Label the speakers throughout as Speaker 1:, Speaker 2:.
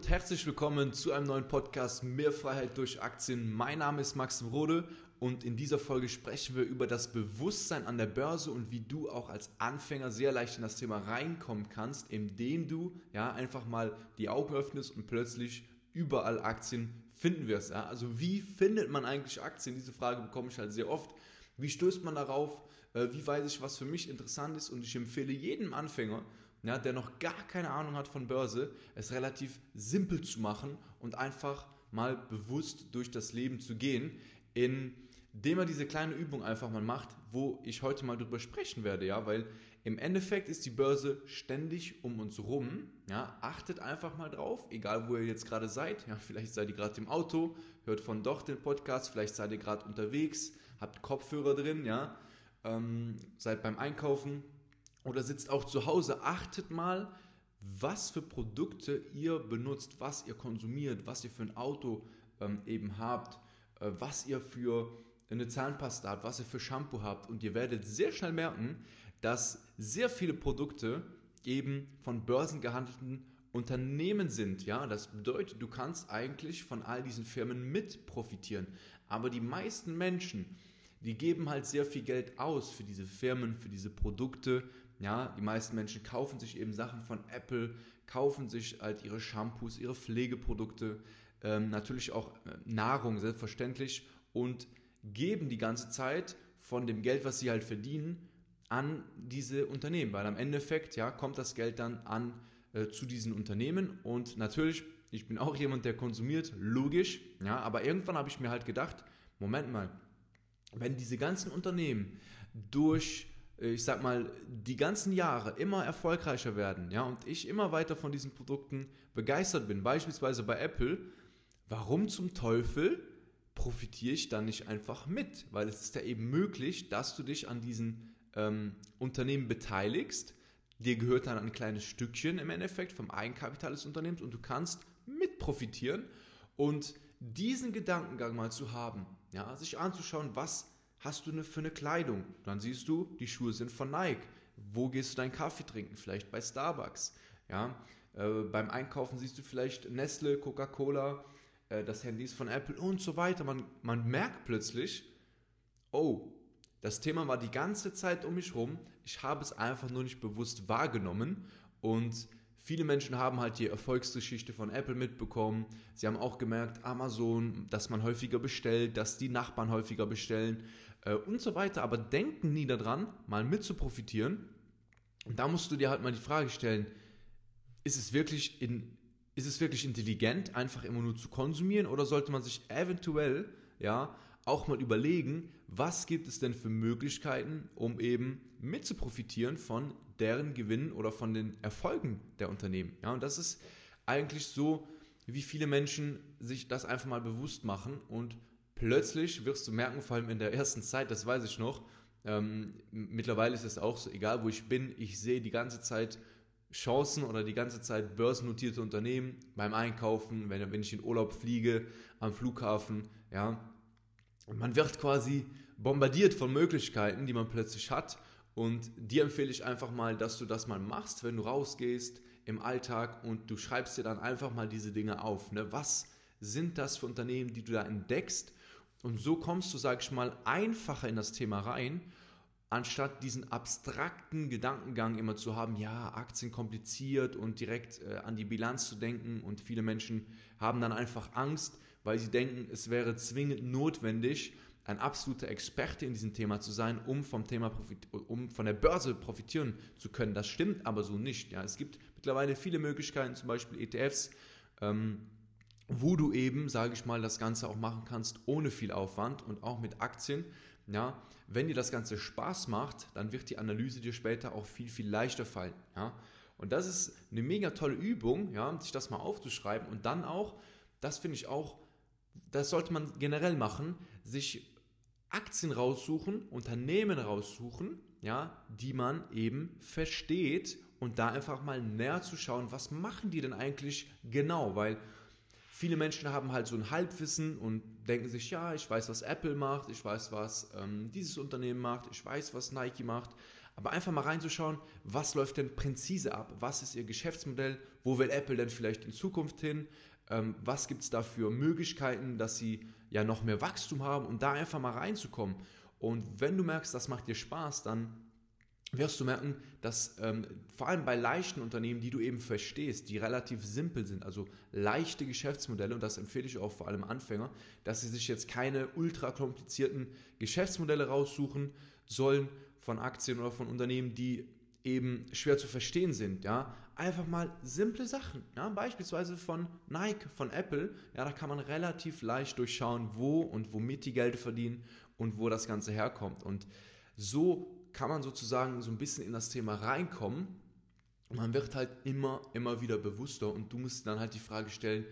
Speaker 1: und herzlich willkommen zu einem neuen Podcast Mehr Freiheit durch Aktien. Mein Name ist Maxim Rode und in dieser Folge sprechen wir über das Bewusstsein an der Börse und wie du auch als Anfänger sehr leicht in das Thema reinkommen kannst, indem du ja einfach mal die Augen öffnest und plötzlich überall Aktien finden wirst. Ja? Also wie findet man eigentlich Aktien? Diese Frage bekomme ich halt sehr oft. Wie stößt man darauf? Äh, wie weiß ich, was für mich interessant ist? Und ich empfehle jedem Anfänger, ja, der noch gar keine Ahnung hat von Börse, es relativ simpel zu machen und einfach mal bewusst durch das Leben zu gehen, indem er diese kleine Übung einfach mal macht, wo ich heute mal drüber sprechen werde, ja, weil im Endeffekt ist die Börse ständig um uns rum, ja, achtet einfach mal drauf, egal wo ihr jetzt gerade seid, ja, vielleicht seid ihr gerade im Auto, hört von doch den Podcast, vielleicht seid ihr gerade unterwegs, habt Kopfhörer drin, ja, ähm, seid beim Einkaufen, oder sitzt auch zu Hause, achtet mal, was für Produkte ihr benutzt, was ihr konsumiert, was ihr für ein Auto ähm, eben habt, äh, was ihr für eine Zahnpasta habt, was ihr für Shampoo habt. Und ihr werdet sehr schnell merken, dass sehr viele Produkte eben von börsengehandelten Unternehmen sind. Ja, das bedeutet, du kannst eigentlich von all diesen Firmen mit profitieren. Aber die meisten Menschen, die geben halt sehr viel Geld aus für diese Firmen, für diese Produkte, ja, die meisten Menschen kaufen sich eben Sachen von Apple, kaufen sich halt ihre Shampoos, ihre Pflegeprodukte, ähm, natürlich auch äh, Nahrung, selbstverständlich, und geben die ganze Zeit von dem Geld, was sie halt verdienen, an diese Unternehmen, weil am Endeffekt ja, kommt das Geld dann an äh, zu diesen Unternehmen. Und natürlich, ich bin auch jemand, der konsumiert, logisch, ja, aber irgendwann habe ich mir halt gedacht, Moment mal, wenn diese ganzen Unternehmen durch ich sag mal, die ganzen Jahre immer erfolgreicher werden, ja, und ich immer weiter von diesen Produkten begeistert bin, beispielsweise bei Apple, warum zum Teufel profitiere ich dann nicht einfach mit? Weil es ist ja eben möglich, dass du dich an diesen ähm, Unternehmen beteiligst, dir gehört dann ein kleines Stückchen im Endeffekt vom Eigenkapital des Unternehmens und du kannst mit profitieren und diesen Gedankengang mal zu haben, ja, sich anzuschauen, was hast du eine, für eine Kleidung? Dann siehst du, die Schuhe sind von Nike. Wo gehst du deinen Kaffee trinken? Vielleicht bei Starbucks. Ja? Äh, beim Einkaufen siehst du vielleicht Nestle, Coca-Cola, äh, das Handy ist von Apple und so weiter. Man, man merkt plötzlich, oh, das Thema war die ganze Zeit um mich rum. Ich habe es einfach nur nicht bewusst wahrgenommen und Viele Menschen haben halt die Erfolgsgeschichte von Apple mitbekommen. Sie haben auch gemerkt, Amazon, dass man häufiger bestellt, dass die Nachbarn häufiger bestellen äh, und so weiter, aber denken nie daran, mal mit zu profitieren. Und da musst du dir halt mal die Frage stellen, ist es wirklich, in, ist es wirklich intelligent, einfach immer nur zu konsumieren oder sollte man sich eventuell ja, auch mal überlegen, was gibt es denn für Möglichkeiten, um eben mit zu profitieren von deren Gewinnen oder von den Erfolgen der Unternehmen. Ja, und das ist eigentlich so, wie viele Menschen sich das einfach mal bewusst machen und plötzlich wirst du merken, vor allem in der ersten Zeit, das weiß ich noch, ähm, mittlerweile ist es auch so, egal wo ich bin, ich sehe die ganze Zeit Chancen oder die ganze Zeit börsennotierte Unternehmen beim Einkaufen, wenn, wenn ich in Urlaub fliege, am Flughafen, ja. Man wird quasi bombardiert von Möglichkeiten, die man plötzlich hat. Und dir empfehle ich einfach mal, dass du das mal machst, wenn du rausgehst im Alltag und du schreibst dir dann einfach mal diese Dinge auf. Ne? Was sind das für Unternehmen, die du da entdeckst? Und so kommst du, sag ich mal, einfacher in das Thema rein, anstatt diesen abstrakten Gedankengang immer zu haben, ja, Aktien kompliziert und direkt äh, an die Bilanz zu denken. Und viele Menschen haben dann einfach Angst, weil sie denken, es wäre zwingend notwendig, ein absoluter Experte in diesem Thema zu sein, um vom Thema um von der Börse profitieren zu können. Das stimmt aber so nicht. Ja, es gibt mittlerweile viele Möglichkeiten, zum Beispiel ETFs. Ähm, wo du eben, sage ich mal, das Ganze auch machen kannst ohne viel Aufwand und auch mit Aktien. Ja, wenn dir das Ganze Spaß macht, dann wird die Analyse dir später auch viel, viel leichter fallen. Ja. Und das ist eine mega tolle Übung, ja, sich das mal aufzuschreiben und dann auch, das finde ich auch, das sollte man generell machen, sich Aktien raussuchen, Unternehmen raussuchen, ja, die man eben versteht und da einfach mal näher zu schauen, was machen die denn eigentlich genau, weil viele Menschen haben halt so ein Halbwissen und denken sich, ja, ich weiß, was Apple macht, ich weiß, was ähm, dieses Unternehmen macht, ich weiß, was Nike macht, aber einfach mal reinzuschauen, was läuft denn präzise ab, was ist ihr Geschäftsmodell, wo will Apple denn vielleicht in Zukunft hin, ähm, was gibt es da für Möglichkeiten, dass sie ja noch mehr Wachstum haben? Und da einfach mal reinzukommen. Und wenn du merkst, das macht dir Spaß, dann wirst du merken, dass ähm, vor allem bei leichten Unternehmen, die du eben verstehst, die relativ simpel sind, also leichte Geschäftsmodelle, und das empfehle ich auch vor allem Anfänger, dass sie sich jetzt keine ultra komplizierten Geschäftsmodelle raussuchen sollen von Aktien oder von Unternehmen, die eben schwer zu verstehen sind, ja, einfach mal simple Sachen, ja, beispielsweise von Nike, von Apple, ja, da kann man relativ leicht durchschauen, wo und womit die Geld verdienen und wo das Ganze herkommt. Und so kann man sozusagen so ein bisschen in das Thema reinkommen. Man wird halt immer, immer wieder bewusster und du musst dann halt die Frage stellen,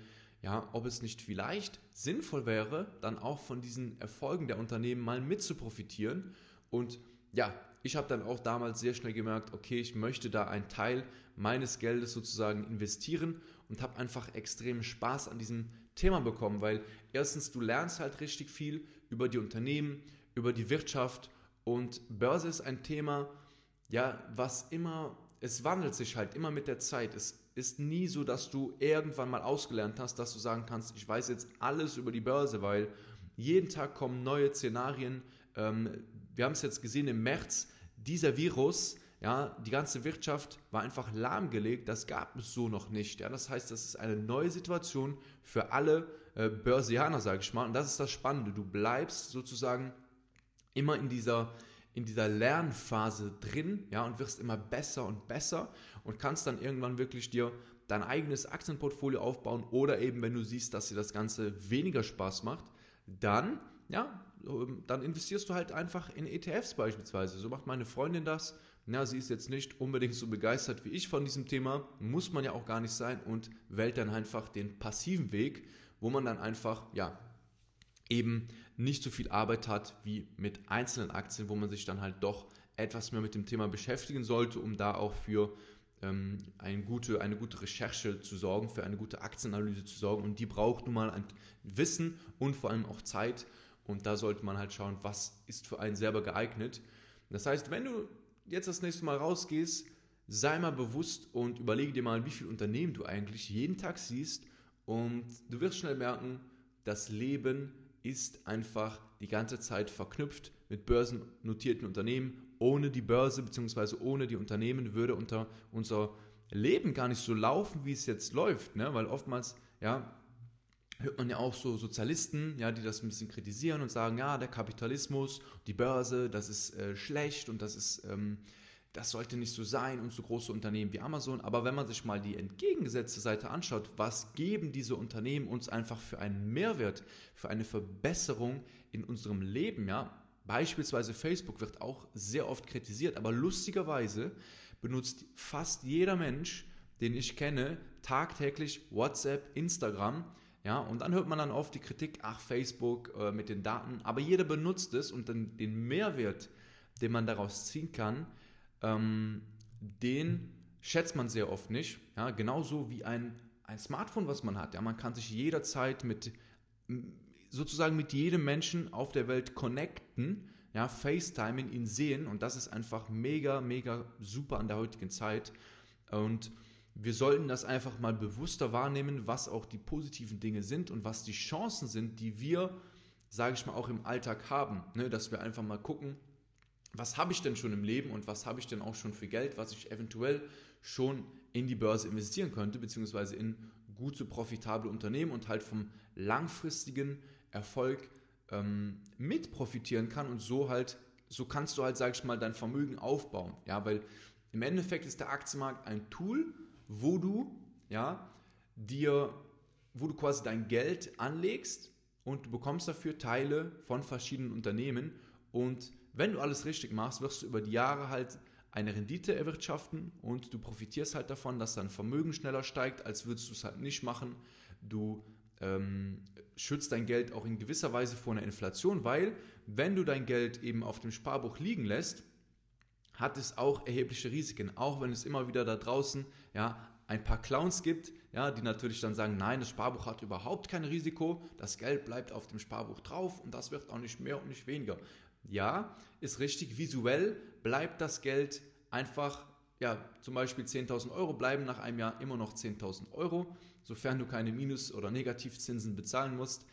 Speaker 1: ja, ob es nicht vielleicht sinnvoll wäre, dann auch von diesen Erfolgen der Unternehmen mal mit zu profitieren. Und ja, ich habe dann auch damals sehr schnell gemerkt, okay, ich möchte da einen Teil meines Geldes sozusagen investieren und habe einfach extrem Spaß an diesem Thema bekommen, weil erstens du lernst halt richtig viel über die Unternehmen, über die Wirtschaft und Börse ist ein Thema, ja, was immer, es wandelt sich halt immer mit der Zeit. Es ist nie so, dass du irgendwann mal ausgelernt hast, dass du sagen kannst, ich weiß jetzt alles über die Börse, weil jeden Tag kommen neue Szenarien. Ähm, wir haben es jetzt gesehen im März, dieser Virus, ja, die ganze Wirtschaft war einfach lahmgelegt, das gab es so noch nicht. Ja. Das heißt, das ist eine neue Situation für alle äh, Börsianer, sage ich mal. Und das ist das Spannende. Du bleibst sozusagen immer in dieser, in dieser Lernphase drin, ja, und wirst immer besser und besser und kannst dann irgendwann wirklich dir dein eigenes Aktienportfolio aufbauen oder eben, wenn du siehst, dass dir das Ganze weniger Spaß macht, dann, ja, dann investierst du halt einfach in ETFs beispielsweise. So macht meine Freundin das. Ja, sie ist jetzt nicht unbedingt so begeistert wie ich von diesem Thema, muss man ja auch gar nicht sein und wählt dann einfach den passiven Weg, wo man dann einfach, ja, eben nicht so viel Arbeit hat wie mit einzelnen Aktien, wo man sich dann halt doch etwas mehr mit dem Thema beschäftigen sollte, um da auch für ähm, eine, gute, eine gute Recherche zu sorgen, für eine gute Aktienanalyse zu sorgen. Und die braucht nun mal ein Wissen und vor allem auch Zeit. Und da sollte man halt schauen, was ist für einen selber geeignet. Das heißt, wenn du jetzt das nächste Mal rausgehst, sei mal bewusst und überlege dir mal, wie viele Unternehmen du eigentlich jeden Tag siehst. Und du wirst schnell merken, das Leben ist einfach die ganze Zeit verknüpft mit börsennotierten Unternehmen. Ohne die Börse bzw. ohne die Unternehmen würde unter unser Leben gar nicht so laufen, wie es jetzt läuft. Ne? Weil oftmals, ja, hört man ja auch so Sozialisten, ja, die das ein bisschen kritisieren und sagen, ja, der Kapitalismus, die Börse, das ist äh, schlecht und das ist ähm, das sollte nicht so sein und so große Unternehmen wie Amazon. Aber wenn man sich mal die entgegengesetzte Seite anschaut, was geben diese Unternehmen uns einfach für einen Mehrwert, für eine Verbesserung in unserem Leben, ja? Beispielsweise Facebook wird auch sehr oft kritisiert, aber lustigerweise benutzt fast jeder Mensch, den ich kenne, tagtäglich WhatsApp, Instagram, ja, und dann hört man dann oft die Kritik, ach, Facebook äh, mit den Daten, aber jeder benutzt es und dann den Mehrwert, den man daraus ziehen kann, ähm, den schätzt man sehr oft nicht. Ja, genauso wie ein, ein Smartphone, was man hat. Ja, man kann sich jederzeit mit sozusagen mit jedem Menschen auf der Welt connecten, ja, FaceTiming, ihn sehen und das ist einfach mega, mega super an der heutigen Zeit und wir sollten das einfach mal bewusster wahrnehmen, was auch die positiven Dinge sind und was die Chancen sind, die wir, sage ich mal, auch im Alltag haben, ne, dass wir einfach mal gucken, was habe ich denn schon im Leben und was habe ich denn auch schon für Geld, was ich eventuell schon in die Börse investieren könnte, beziehungsweise in gute, profitable Unternehmen und halt vom langfristigen Erfolg ähm, mit profitieren kann und so halt, so kannst du halt, sag ich mal, dein Vermögen aufbauen. Ja, weil im Endeffekt ist der Aktienmarkt ein Tool, wo du, ja, dir, wo du quasi dein Geld anlegst und du bekommst dafür Teile von verschiedenen Unternehmen und wenn du alles richtig machst, wirst du über die Jahre halt eine Rendite erwirtschaften und du profitierst halt davon, dass dein Vermögen schneller steigt, als würdest du es halt nicht machen. Du ähm, schützt dein Geld auch in gewisser Weise vor einer Inflation, weil wenn du dein Geld eben auf dem Sparbuch liegen lässt, hat es auch erhebliche Risiken, auch wenn es immer wieder da draußen ja, ein paar Clowns gibt, ja, die natürlich dann sagen, nein, das Sparbuch hat überhaupt kein Risiko, das Geld bleibt auf dem Sparbuch drauf und das wird auch nicht mehr und nicht weniger. Ja, ist richtig. Visuell bleibt das Geld einfach, ja, zum Beispiel 10.000 Euro bleiben nach einem Jahr immer noch 10.000 Euro, sofern du keine Minus- oder Negativzinsen bezahlen musst.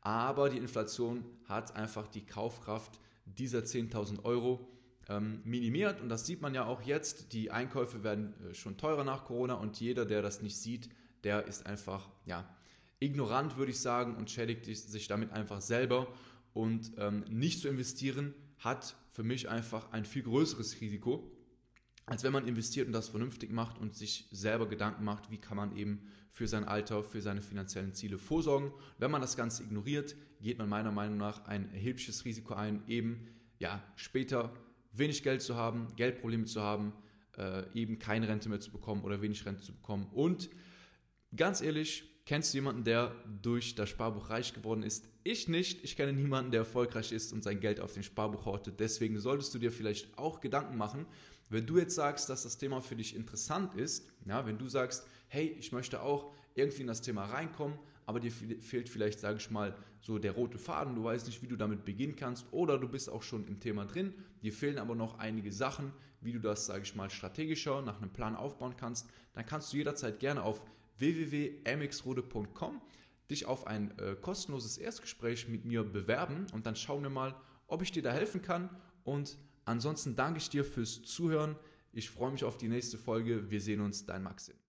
Speaker 1: Aber die Inflation hat einfach die Kaufkraft dieser 10.000 Euro ähm, minimiert. Und das sieht man ja auch jetzt. Die Einkäufe werden äh, schon teurer nach Corona und jeder, der das nicht sieht, der ist einfach ja, ignorant, würde ich sagen, und schädigt sich damit einfach selber. Und ähm, nicht zu investieren hat für mich einfach ein viel größeres Risiko, als wenn man investiert und das vernünftig macht und sich selber Gedanken macht, wie kann man eben für sein Alter, für seine finanziellen Ziele vorsorgen. Wenn man das Ganze ignoriert, geht man meiner Meinung nach ein erhebliches Risiko ein, eben ja, später wenig Geld zu haben, Geldprobleme zu haben, äh, eben keine Rente mehr zu bekommen oder wenig Rente zu bekommen. Und ganz ehrlich, kennst du jemanden, der durch das Sparbuch reich geworden ist? Ich nicht. Ich kenne niemanden, der erfolgreich ist und sein Geld auf dem Sparbuch hortet. Deswegen solltest du dir vielleicht auch Gedanken machen, wenn du jetzt sagst, dass das Thema für dich interessant ist, ja, wenn du sagst, hey, ich möchte auch irgendwie in das Thema reinkommen, aber dir fehlt vielleicht, sage ich mal, so der rote Faden, du weißt nicht, wie du damit beginnen kannst oder du bist auch schon im Thema drin, dir fehlen aber noch einige Sachen, wie du das, sage ich mal, strategischer nach einem Plan aufbauen kannst, dann kannst du jederzeit gerne auf www.mxrode.com dich auf ein äh, kostenloses Erstgespräch mit mir bewerben und dann schauen wir mal, ob ich dir da helfen kann und ansonsten danke ich dir fürs Zuhören. Ich freue mich auf die nächste Folge. Wir sehen uns, dein Maxim.